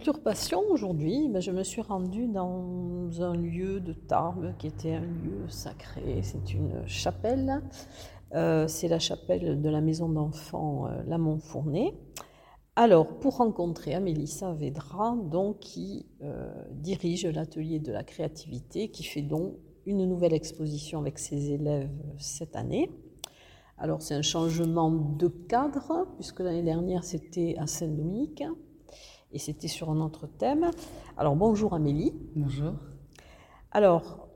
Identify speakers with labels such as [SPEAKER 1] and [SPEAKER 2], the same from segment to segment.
[SPEAKER 1] Culture Passion, aujourd'hui, ben, je me suis rendue dans un lieu de Tarbes qui était un lieu sacré. C'est une chapelle. Euh, c'est la chapelle de la maison d'enfants euh, La Montfournais. Alors, pour rencontrer Amélissa Vedra, donc, qui euh, dirige l'atelier de la créativité, qui fait donc une nouvelle exposition avec ses élèves cette année. Alors, c'est un changement de cadre, puisque l'année dernière, c'était à Saint-Dominique et c'était sur un autre thème. Alors bonjour Amélie.
[SPEAKER 2] Bonjour.
[SPEAKER 1] Alors,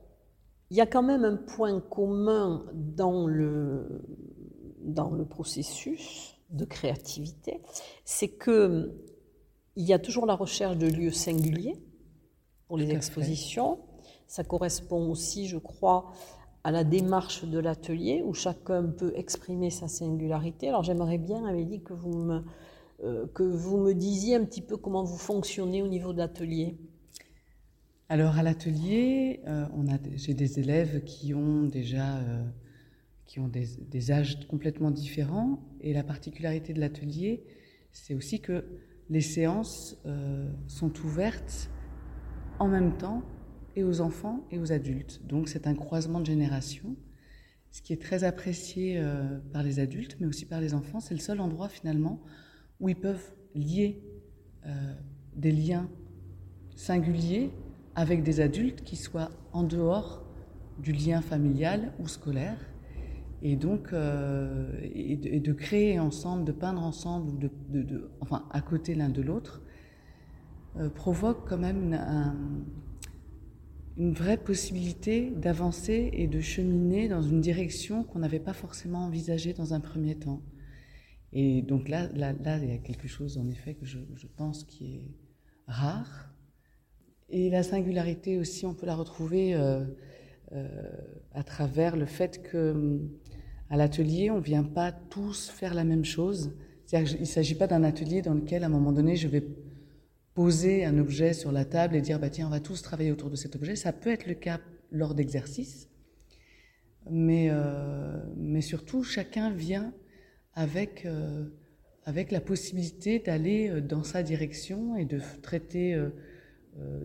[SPEAKER 1] il y a quand même un point commun dans le, dans le processus de créativité, c'est que il y a toujours la recherche de lieux singuliers pour les expositions. Ça correspond aussi, je crois, à la démarche de l'atelier où chacun peut exprimer sa singularité. Alors j'aimerais bien, Amélie, que vous me euh, que vous me disiez un petit peu comment vous fonctionnez au niveau de l'atelier.
[SPEAKER 2] Alors à l'atelier, euh, j'ai des élèves qui ont déjà euh, qui ont des, des, âges complètement différents et la particularité de l'atelier, c'est aussi que les séances sont ouvertes en même temps et aux enfants et aux adultes. Donc c'est un croisement de générations. Ce qui est très apprécié par les adultes, mais aussi par les enfants, c'est le seul endroit finalement où ils peuvent lier euh, des liens singuliers avec des adultes qui soient en dehors du lien familial ou scolaire. Et donc, euh, de, créer ensemble, de peindre ensemble, ou de, enfin à côté l'un de l'autre, euh, provoque quand même une vraie possibilité d'avancer et de cheminer dans une direction qu'on n'avait pas forcément envisagée dans un premier temps. Et donc là, là, il y a quelque chose, en effet, que je, pense qui est rare. Et la singularité aussi, on peut la retrouver euh, euh, à travers le fait que à l'atelier, on ne vient pas tous faire la même chose. C'est-à-dire qu'il ne s'agit pas d'un atelier dans lequel, à un moment donné, je vais poser un objet sur la table et dire, bah, tiens, on va tous travailler autour de cet objet. Ça peut être le cas lors d'exercices, mais, euh, mais surtout, chacun vient avec, euh, avec la possibilité d'aller euh, dans sa direction et de traiter euh,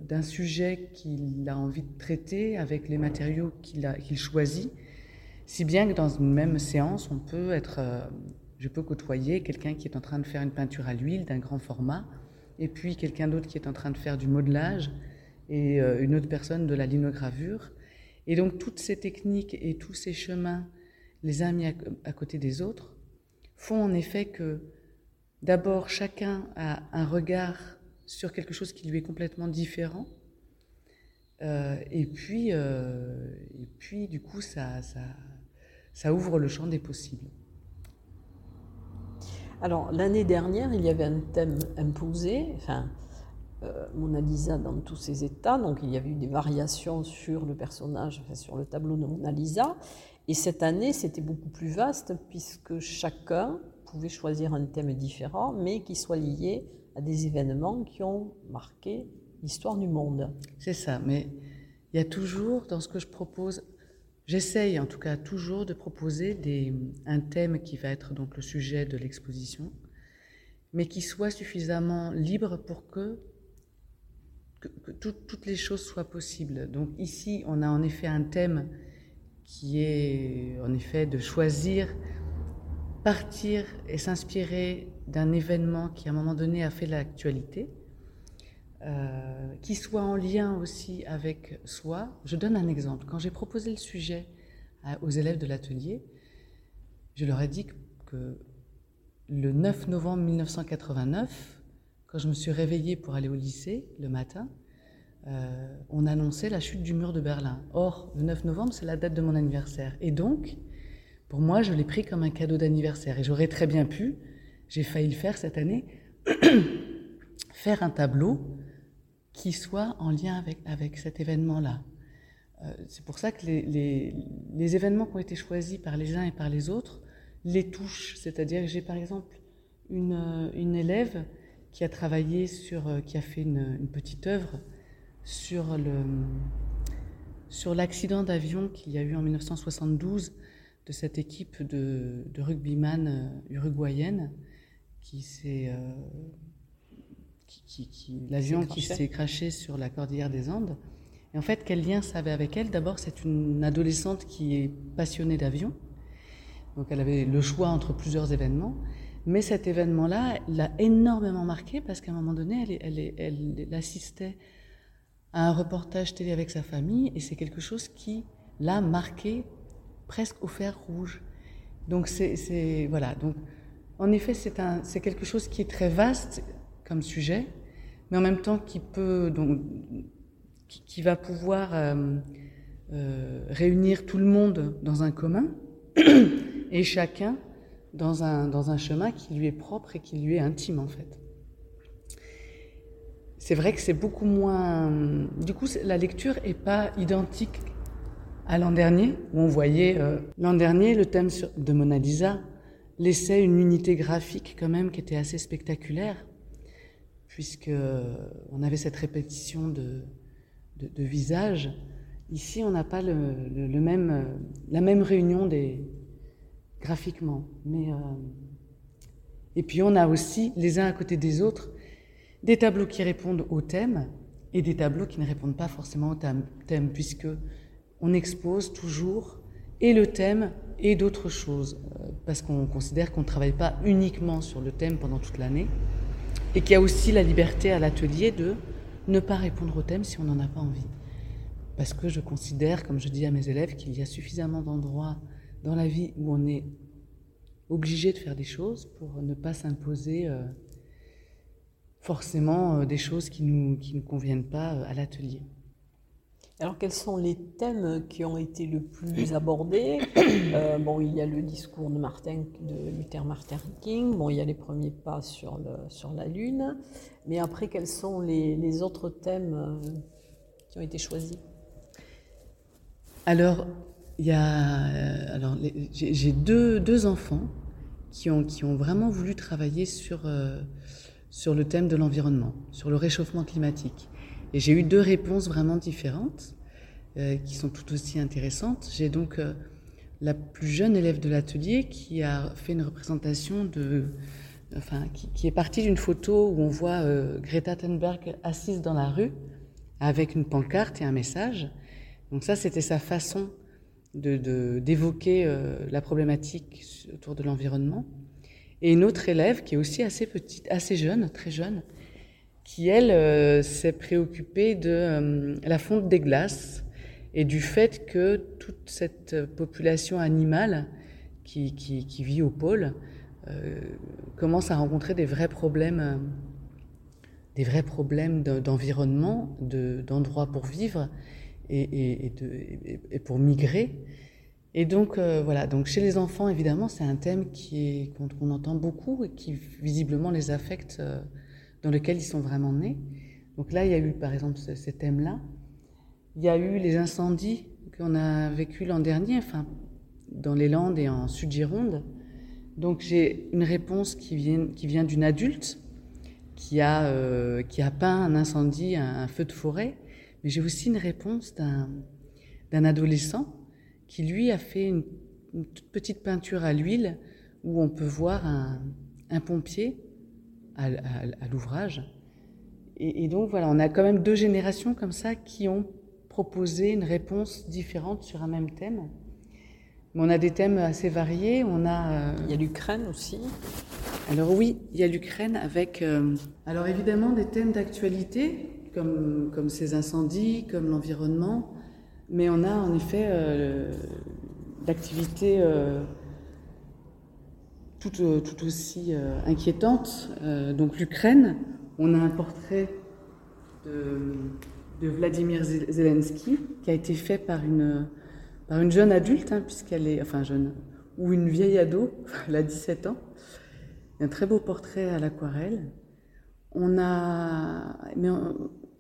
[SPEAKER 2] d'un sujet qu'il a envie de traiter avec les matériaux qu'il choisit, si bien que dans une même séance, on peut être, je peux côtoyer quelqu'un qui est en train de faire une peinture à l'huile d'un grand format, et puis quelqu'un d'autre qui est en train de faire du modelage, et une autre personne de la linogravure. Et donc toutes ces techniques et tous ces chemins, les uns mis à côté des autres, font en effet que d'abord chacun a un regard sur quelque chose qui lui est complètement différent. Euh, et, puis, euh, et puis, du coup, ça, ça, ça, ouvre le champ des possibles.
[SPEAKER 1] Alors, l'année dernière, il y avait un thème imposé, enfin, euh, Mona Lisa dans tous ses états, donc il y avait eu des variations sur le personnage, enfin, sur le tableau de Mona Lisa. Et cette année, c'était beaucoup plus vaste puisque chacun pouvait choisir un thème différent, mais qui soit lié à des événements qui ont marqué l'histoire du monde.
[SPEAKER 2] C'est ça, mais il y a toujours, dans ce que je propose, j'essaye en tout cas toujours de proposer un thème qui va être donc le sujet de l'exposition, mais qui soit suffisamment libre pour que, toutes les choses soient possibles. Donc ici, on a en effet un thème qui est en effet de choisir partir et s'inspirer d'un événement qui à un moment donné a fait l'actualité, euh, qui soit en lien aussi avec soi. Je donne un exemple. Quand j'ai proposé le sujet aux élèves de l'atelier, je leur ai dit que le 9 novembre 1989, quand je me suis réveillée pour aller au lycée le matin, euh, on annonçait la chute du mur de Berlin. Or, le 9 novembre, c'est la date de mon anniversaire. Et donc, pour moi, je l'ai pris comme un cadeau d'anniversaire. Et j'aurais très bien pu, j'ai failli le faire cette année, faire un tableau qui soit en lien avec, cet événement-là. Euh, c'est pour ça que les, événements qui ont été choisis par les uns et par les autres les touchent. C'est-à-dire que j'ai par exemple une, euh, élève qui a travaillé sur, qui a fait une, une petite œuvre sur le sur l'accident d'avion qu'il y a eu en 1972 de cette équipe de, de rugbyman euh, uruguayenne qui s'est euh, qui, qui, l'avion qui s'est craché sur la cordillère des Andes. Et en fait, quel lien ça avait avec elle? D'abord, c'est une adolescente qui est passionnée d'avion. Donc, elle avait le choix entre plusieurs événements. Mais cet événement-là l'a énormément marquée parce qu'à un moment donné, elle, elle, elle, elle, assistait à un reportage télé avec sa famille et c'est quelque chose qui l'a marqué presque au fer rouge. Donc c'est voilà. Donc en effet c'est quelque chose qui est très vaste comme sujet, mais en même temps qui peut donc qui, qui va pouvoir euh, euh, réunir tout le monde dans un commun et chacun dans un dans un chemin qui lui est propre et qui lui est intime en fait c'est vrai que c'est beaucoup moins. Du coup, la lecture n'est pas identique à l'an dernier, où on voyait euh, l'an dernier le thème de Mona Lisa laissait une unité graphique quand même qui était assez spectaculaire, puisque euh, on avait cette répétition de, visages. Ici, on n'a pas le, même, euh, la même réunion graphiquement, mais et puis on a aussi les uns à côté des autres des tableaux qui répondent au thème et des tableaux qui ne répondent pas forcément au thème, puisque on expose toujours et le thème et d'autres choses, euh, parce qu'on considère qu'on ne travaille pas uniquement sur le thème pendant toute l'année, et qu'il y a aussi la liberté à l'atelier de ne pas répondre au thème si on n'en a pas envie. Parce que je considère, comme je dis à mes élèves, qu'il y a suffisamment d'endroits dans la vie où on est obligé de faire des choses pour ne pas s'imposer. Euh, forcément euh, des choses qui ne nous, qui nous conviennent pas euh, à l'atelier.
[SPEAKER 1] Alors, quels sont les thèmes qui ont été le plus abordés euh, Bon, il y a le discours de Martin, de Luther Martin King. Bon, il y a les premiers pas sur, le, sur la Lune. Mais après, quels sont les, les autres thèmes qui ont été choisis?
[SPEAKER 2] Alors, il y a, euh, alors, j'ai deux, deux enfants qui ont, qui ont vraiment voulu travailler sur euh, sur le thème de l'environnement, sur le réchauffement climatique. Et j'ai eu deux réponses vraiment différentes, euh, qui sont tout aussi intéressantes. J'ai donc euh, la plus jeune élève de l'atelier qui a fait une représentation de, enfin, qui, est partie d'une photo où on voit euh, Greta Thunberg assise dans la rue avec une pancarte et un message. Donc ça, c'était sa façon de d'évoquer euh, la problématique autour de l'environnement et une autre élève qui est aussi assez petite, assez jeune, très jeune, qui elle euh, s'est préoccupée de euh, la fonte des glaces et du fait que toute cette population animale qui, qui, vit au pôle euh, commence à rencontrer des vrais problèmes, des vrais problèmes d'environnement, d'endroits de, pour vivre et pour migrer. Et donc euh, voilà, donc chez les enfants évidemment c'est un thème qui qu'on qu entend beaucoup et qui visiblement les affecte, euh, dans lequel ils sont vraiment nés. Donc là il y a eu par exemple ce, ces thèmes-là. Il y a eu les incendies qu'on a vécu l'an dernier, enfin dans les Landes et en Sud-Gironde. Donc j'ai une réponse qui vient qui vient d'une adulte qui a euh, qui a peint un incendie, un, un feu de forêt, mais j'ai aussi une réponse d'un adolescent qui lui a fait une, une toute petite peinture à l'huile où on peut voir un, un pompier à, à, à l'ouvrage. Et, et, donc voilà, on a quand même deux générations comme ça qui ont proposé une réponse différente sur un même thème. Mais on a des thèmes assez variés. On a, euh,
[SPEAKER 1] Il y a l'Ukraine aussi.
[SPEAKER 2] Alors oui, il y a l'Ukraine avec, euh, alors évidemment des thèmes d'actualité comme, comme ces incendies, comme l'environnement, mais on a en effet euh, d'activités euh, tout, euh, aussi euh, inquiétantes. Euh, donc l'Ukraine, on a un portrait de, Vladimir Zel- Zelensky qui a été fait par une, par une jeune adulte, hein, puisqu'elle est, enfin jeune, ou une vieille ado, elle a 17 ans. Un très beau portrait à l'aquarelle. On a, mais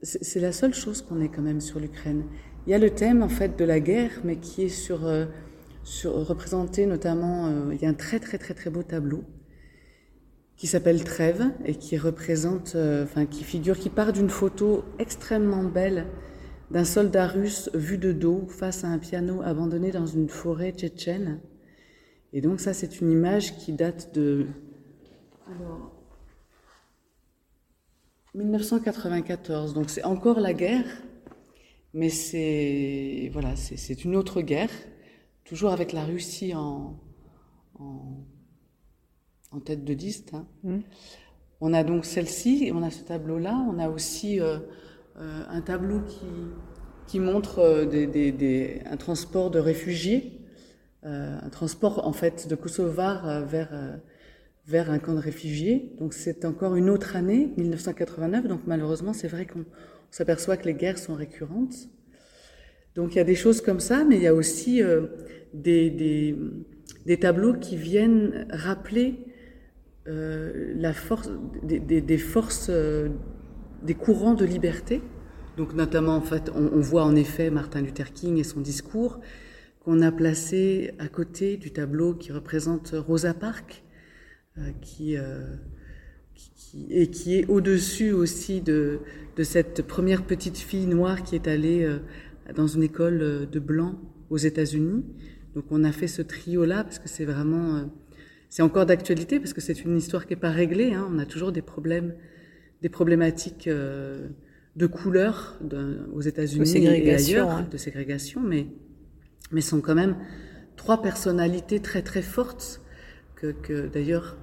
[SPEAKER 2] c'est la seule chose qu'on ait quand même sur l'Ukraine. Il y a le thème en fait de la guerre, mais qui est sur, euh, représenté notamment. euh, il y a un très très très très beau tableau qui s'appelle Trêve et qui représente, euh, enfin qui figure, qui part d'une photo extrêmement belle d'un soldat russe vu de dos face à un piano abandonné dans une forêt tchétchène. Et donc ça, c'est une image qui date de alors, 1994. Donc c'est encore la guerre, mais c'est voilà, c'est une autre guerre, toujours avec la Russie en, en, en tête de liste. hein.
[SPEAKER 1] Mm.
[SPEAKER 2] On a donc celle-ci, on a ce tableau-là. On a aussi euh, euh, un tableau qui, qui montre euh, des, des- des- un transport de réfugiés, un transport en fait de Kosovars vers, vers un camp de réfugiés. Donc c'est encore une autre année, 1989. Donc malheureusement, c'est vrai qu'on on s'aperçoit que les guerres sont récurrentes. Donc il y a des choses comme ça, mais il y a aussi euh, des, des, tableaux qui viennent rappeler euh, la force, des, forces, euh, des courants de liberté. Donc notamment, en fait, on, on voit en effet Martin Luther King et son discours qu'on a placé à côté du tableau qui représente Rosa Parks, qui, qui- et qui est au-dessus aussi de, de cette première petite fille noire qui est allée euh, dans une école euh, de blancs aux États-Unis. Donc on a fait ce trio-là parce que c'est vraiment, euh, c'est encore d'actualité parce que c'est une histoire qui n'est pas réglée. hein. On a toujours des problèmes, des problématiques euh, de couleur de- aux États-Unis et ailleurs,
[SPEAKER 1] hein.
[SPEAKER 2] de ségrégation, mais mais sont quand même trois personnalités très très fortes que, que d'ailleurs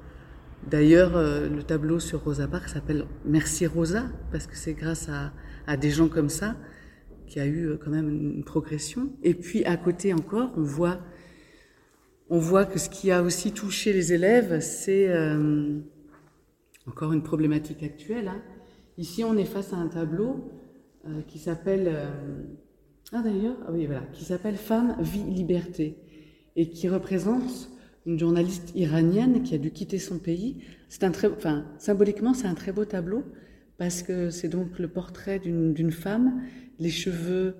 [SPEAKER 2] d'ailleurs euh, le tableau sur Rosa Parks s'appelle Merci Rosa parce que c'est grâce à, des gens comme ça qu'il y a eu euh, quand même une progression et puis à côté encore on voit que ce qui a aussi touché les élèves c'est euh, encore une problématique actuelle hein. ici on est face à un tableau qui s'appelle ah d'ailleurs, ah oui voilà, qui s'appelle Femme, vie, liberté et qui représente une journaliste iranienne qui a dû quitter son pays. C'est un très, enfin symboliquement c'est un très beau tableau parce que c'est donc le portrait d'une femme, les cheveux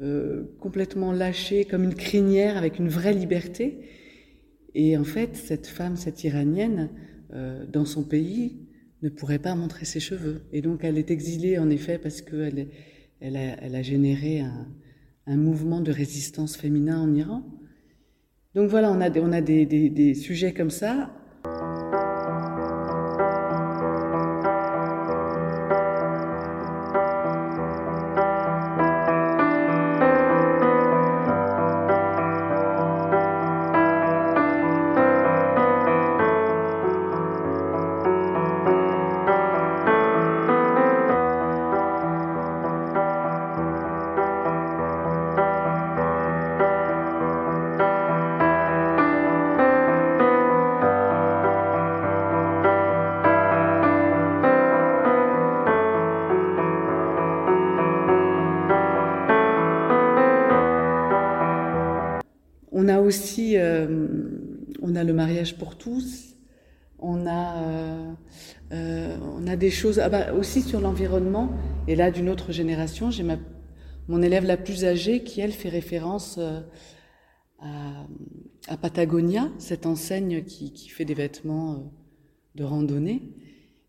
[SPEAKER 2] euh, complètement lâchés comme une crinière avec une vraie liberté. Et en fait, cette femme, cette iranienne, euh, dans son pays, ne pourrait pas montrer ses cheveux. Et donc, elle est exilée, en effet, parce qu'elle elle a généré un, un mouvement de résistance féminin en Iran. Donc voilà, on a des, on a des, des, sujets comme ça. Pour tous. On a, euh, euh, on a des choses, ah bah, aussi sur l'environnement. Et là, d'une autre génération, j'ai mon élève la plus âgée qui elle fait référence euh, à, Patagonia, cette enseigne qui, qui fait des vêtements de randonnée.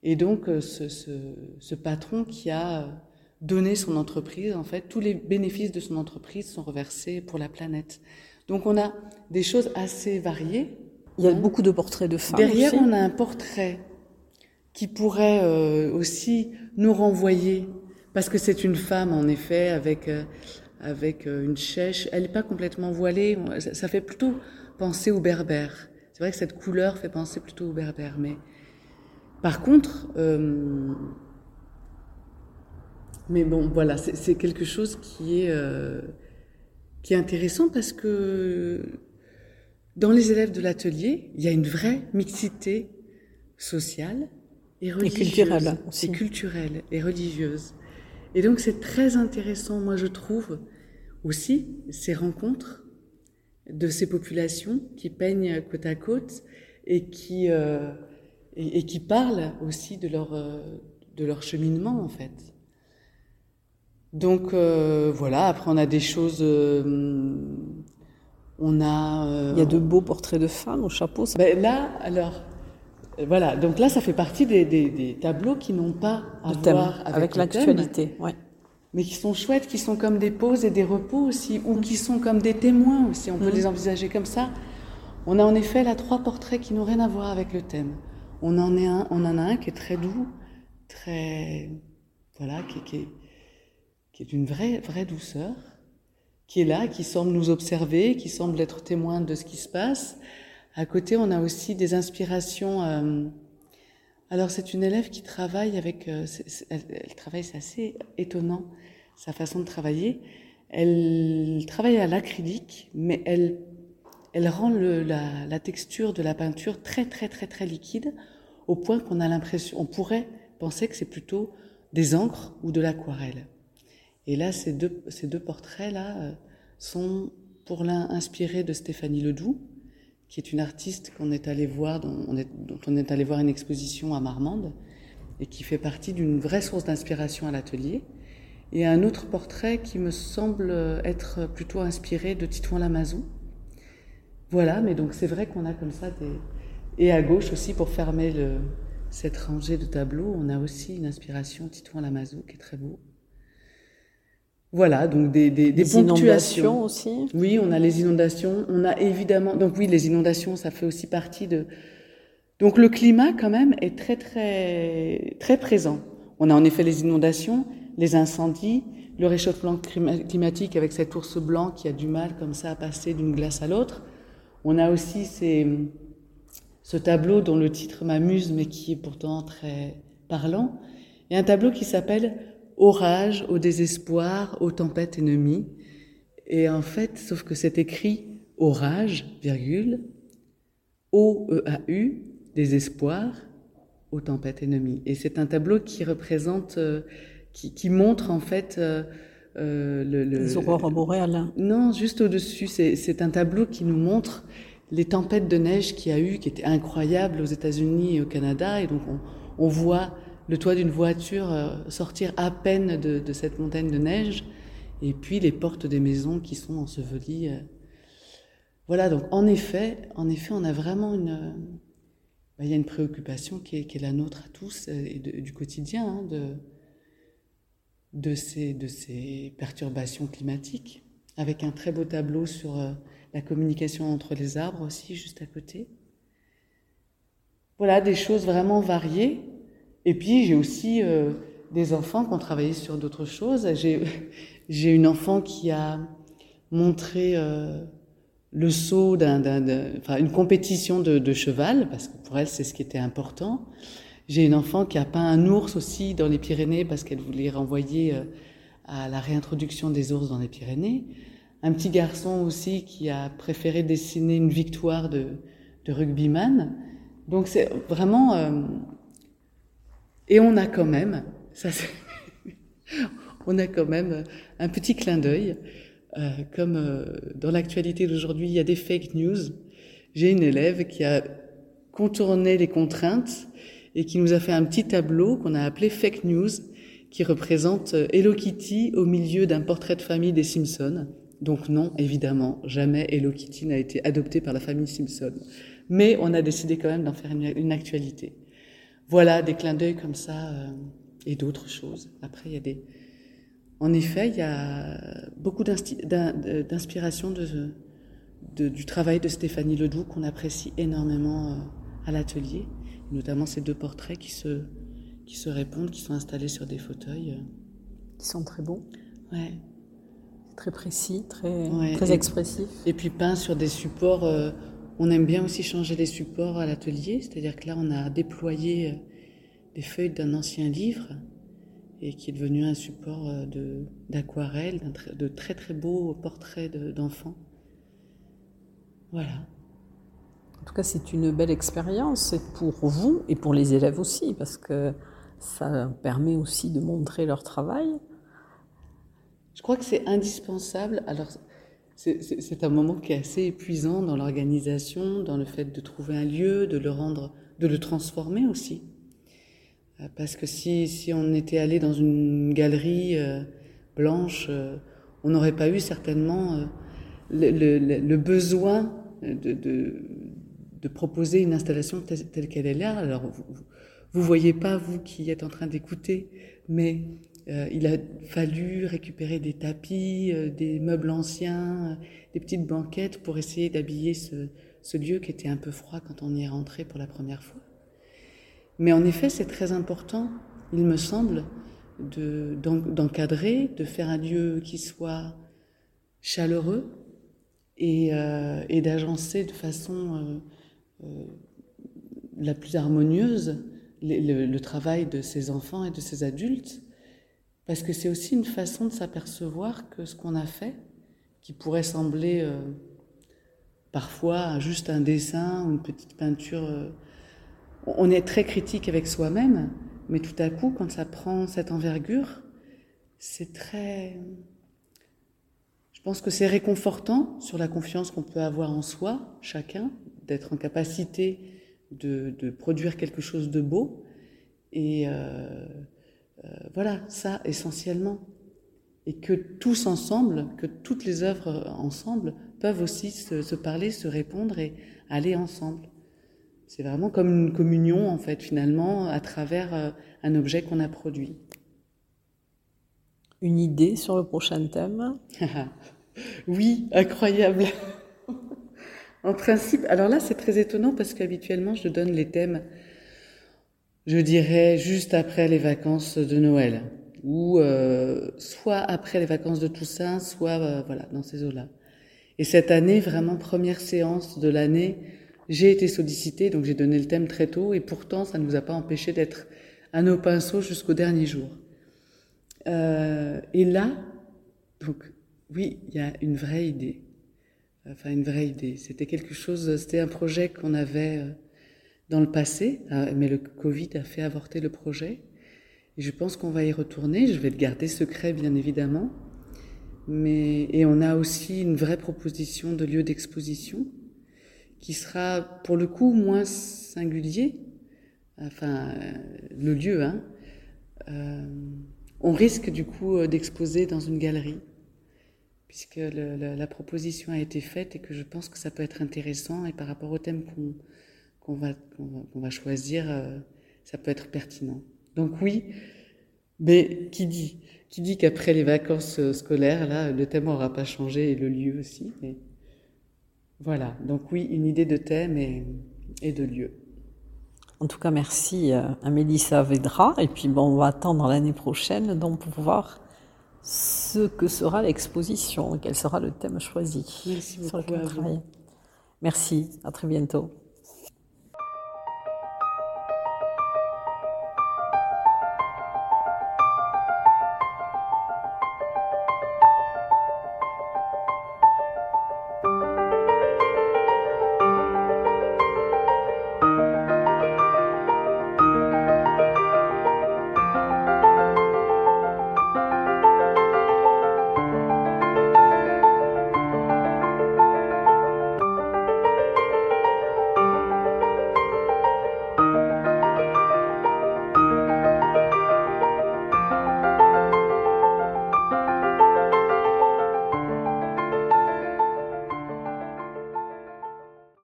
[SPEAKER 2] Et donc, ce, ce patron qui a donné son entreprise, en fait, tous les bénéfices de son entreprise sont reversés pour la planète. Donc on a des choses assez variées.
[SPEAKER 1] Il y a beaucoup de portraits de femmes
[SPEAKER 2] Derrière,
[SPEAKER 1] aussi.
[SPEAKER 2] on a un portrait qui pourrait euh, aussi nous renvoyer, parce que c'est une femme en effet avec euh, avec une chèche. Elle n'est pas complètement voilée, ça fait plutôt penser aux berbères. C'est vrai que cette couleur fait penser plutôt aux berbères, mais par contre, mais bon, voilà, c'est quelque chose qui est, euh, qui est intéressant parce que dans les élèves de l'atelier, il y a une vraie mixité sociale et religieuse.
[SPEAKER 1] Et culturelle aussi.
[SPEAKER 2] Et culturelle et religieuse. Et donc c'est très intéressant, moi je trouve, aussi ces rencontres de ces populations qui peignent côte à côte et qui, euh, et, qui parlent aussi de leur, euh, de leur cheminement en fait. Donc euh, voilà, après on a des choses. Euh, on a.
[SPEAKER 1] Euh, Il y a de beaux portraits de femmes au chapeau. Ça...
[SPEAKER 2] Ben là, alors. Voilà, donc là, ça fait partie des, tableaux qui n'ont pas à voir avec, l'actualité, ouais. mais qui sont chouettes, qui sont comme des pauses et des repos aussi, ou qui sont comme des témoins aussi. On peut mm. les envisager comme ça. On a en effet là trois portraits qui n'ont rien à voir avec le thème. On en, est un, on en a un qui est très doux, très voilà, qui, qui est qui est d'une vraie, vraie douceur, qui est là, qui semble nous observer, qui semble être témoin de ce qui se passe. À côté, on a aussi des inspirations. Euh, alors, c'est une élève qui travaille avec. Euh, elle, travaille, c'est assez étonnant, sa façon de travailler. Elle travaille à l'acrylique, mais elle, elle rend le, la, la, texture de la peinture très, très, très, très liquide, au point qu'on a l'impression, on pourrait penser que c'est plutôt des encres ou de l'aquarelle. Et là, ces deux, portraits-là euh, sont pour l'un inspirés de Stéphanie Ledoux, qui est une artiste qu'on est allé voir, dont on est, allé voir une exposition à Marmande, et qui fait partie d'une vraie source d'inspiration à l'atelier. Et un autre portrait qui me semble être plutôt inspiré de Titouan Lamazou. Voilà, mais donc c'est vrai qu'on a comme ça des... Et à gauche aussi, pour fermer cette rangée de tableaux, on a aussi une inspiration Titouan Lamazou qui est très beau. Voilà, donc des, des, des
[SPEAKER 1] inondations aussi.
[SPEAKER 2] Oui, on a les inondations. On a évidemment, donc oui, les inondations, ça fait aussi partie de. Donc le climat, quand même, est très très très présent. On a en effet les inondations, les incendies, le réchauffement climatique avec cet ours blanc qui a du mal comme ça à passer d'une glace à l'autre. On a aussi ces, ce tableau dont le titre m'amuse, mais qui est pourtant très parlant. Et un tableau qui s'appelle orage, au désespoir, aux tempêtes ennemies. Et en fait, sauf que c'est écrit orage, virgule, O-E-A-U, désespoir, aux tempêtes ennemies. Et c'est un tableau qui représente, euh, qui, montre en fait euh,
[SPEAKER 1] euh, le, les aurores boréales.
[SPEAKER 2] Non, juste au-dessus. C'est un tableau qui nous montre les tempêtes de neige qu'il y a eu, qui étaient incroyables aux États-Unis et au Canada. Et donc on, on voit le toit d'une voiture euh, sortir à peine de, cette montagne de neige, et puis les portes des maisons qui sont ensevelies. Euh. Voilà, donc en effet, on a vraiment une, bah, il y a une préoccupation qui est, la nôtre à tous euh, et du quotidien hein, de, de, ces, de ces perturbations climatiques, avec un très beau tableau sur la communication entre les arbres aussi, juste à côté. Voilà, des choses vraiment variées et puis j'ai aussi euh, des enfants qui ont travaillé sur d'autres choses. J'ai une enfant qui a montré euh, le saut d'un, enfin une compétition de, de, cheval, parce que pour elle c'est ce qui était important. J'ai une enfant qui a peint un ours aussi dans les Pyrénées parce qu'elle voulait renvoyer euh, à la réintroduction des ours dans les Pyrénées. Un petit garçon aussi qui a préféré dessiner une victoire de, de rugbyman. Donc c'est vraiment et on a quand même, ça on a quand même un petit clin d'œil, euh, comme euh, dans l'actualité d'aujourd'hui, il y a des fake news. J'ai une élève qui a contourné les contraintes et qui nous a fait un petit tableau qu'on a appelé fake news, qui représente euh, Hello Kitty au milieu d'un portrait de famille des Simpsons. Donc non, évidemment, jamais Hello Kitty n'a été adoptée par la famille Simpson. Mais on a décidé quand même d'en faire une actualité. Voilà, des clins d'œil comme ça euh, et d'autres choses. Après, il y a des. En effet, il y a beaucoup d'inspiration de, du travail de Stéphanie Ledoux qu'on apprécie énormément euh, à l'atelier, notamment ces deux portraits qui se, qui se répondent, qui sont installés sur des fauteuils.
[SPEAKER 1] Qui sont très beaux.
[SPEAKER 2] Ouais.
[SPEAKER 1] très précis, très, très expressif.
[SPEAKER 2] Et puis peint sur des supports. Euh, on aime bien aussi changer les supports à l'atelier, c'est-à-dire que là, on a déployé euh, des feuilles d'un ancien livre et qui est devenu un support euh, d'aquarelle, de, très très beaux portraits d'enfants. voilà.
[SPEAKER 1] En tout cas, c'est une belle expérience pour vous et pour les élèves aussi, parce que ça permet aussi de montrer leur travail.
[SPEAKER 2] Je crois que c'est indispensable. Alors, c'est un moment qui est assez épuisant dans l'organisation, dans le fait de trouver un lieu, de le rendre, de le transformer aussi. Euh, parce que si, si on était allé dans une galerie euh, blanche, euh, on n'aurait pas eu certainement le, besoin de, de, proposer une installation telle, qu'elle est là. Alors, vous ne voyez pas, vous qui êtes en train d'écouter, mais il a fallu récupérer des tapis, des meubles anciens, des petites banquettes pour essayer d'habiller ce, lieu qui était un peu froid quand on y est rentré pour la première fois. Mais en effet, c'est très important, il me semble, d'encadrer, de, faire un lieu qui soit chaleureux et, euh, d'agencer de façon euh, euh, la plus harmonieuse le, travail de ces enfants et de ces adultes, parce que c'est aussi une façon de s'apercevoir que ce qu'on a fait, qui pourrait sembler parfois juste un dessin ou une petite peinture on est très critique avec soi-même, mais tout à coup, quand ça prend cette envergure, c'est très... Je pense que c'est réconfortant sur la confiance qu'on peut avoir en soi, chacun, d'être en capacité de, produire quelque chose de beau. Et euh, euh, voilà, ça essentiellement. Et que tous ensemble, que toutes les œuvres ensemble peuvent aussi se parler, se répondre et aller ensemble. C'est vraiment comme une communion, en fait, finalement, à travers euh, un objet qu'on a produit.
[SPEAKER 1] Une idée sur le prochain thème?
[SPEAKER 2] Oui, incroyable. en principe, alors là, c'est très étonnant parce qu'habituellement, je donne les thèmes, je dirais, juste après les vacances de Noël, ou euh, soit après les vacances de Toussaint, soit euh, voilà, dans ces eaux-là. Et cette année, vraiment première séance de l'année, j'ai été sollicitée, donc j'ai donné le thème très tôt, et pourtant ça ne nous a pas empêché d'être à nos pinceaux jusqu'au dernier jour. Euh, et là, donc oui, il y a une vraie idée. Enfin, une vraie idée. C'était quelque chose, c'était un projet qu'on avait euh, dans le passé, euh, mais le Covid a fait avorter le projet. Et je pense qu'on va y retourner. Je vais le garder secret, bien évidemment. Mais, et on a aussi une vraie proposition de lieu d'exposition qui sera pour le coup moins singulier, enfin le lieu, hein, euh, on risque du coup euh, d'exposer dans une galerie, puisque la proposition a été faite et que je pense que ça peut être intéressant et par rapport au thème qu'on va, va, choisir, euh, ça peut être pertinent. Donc oui, mais qui dit qui dit qu'après les vacances scolaires, là, le thème n'aura pas changé et le lieu aussi. Mais... Voilà, donc oui, une idée de thème et, de lieu.
[SPEAKER 1] En tout cas, merci euh, à Mélissa Vedra. Et puis, bon, on va attendre l'année prochaine donc, pour voir ce que sera l'exposition, quel sera le thème choisi
[SPEAKER 2] merci sur lequel
[SPEAKER 1] Merci, à très bientôt.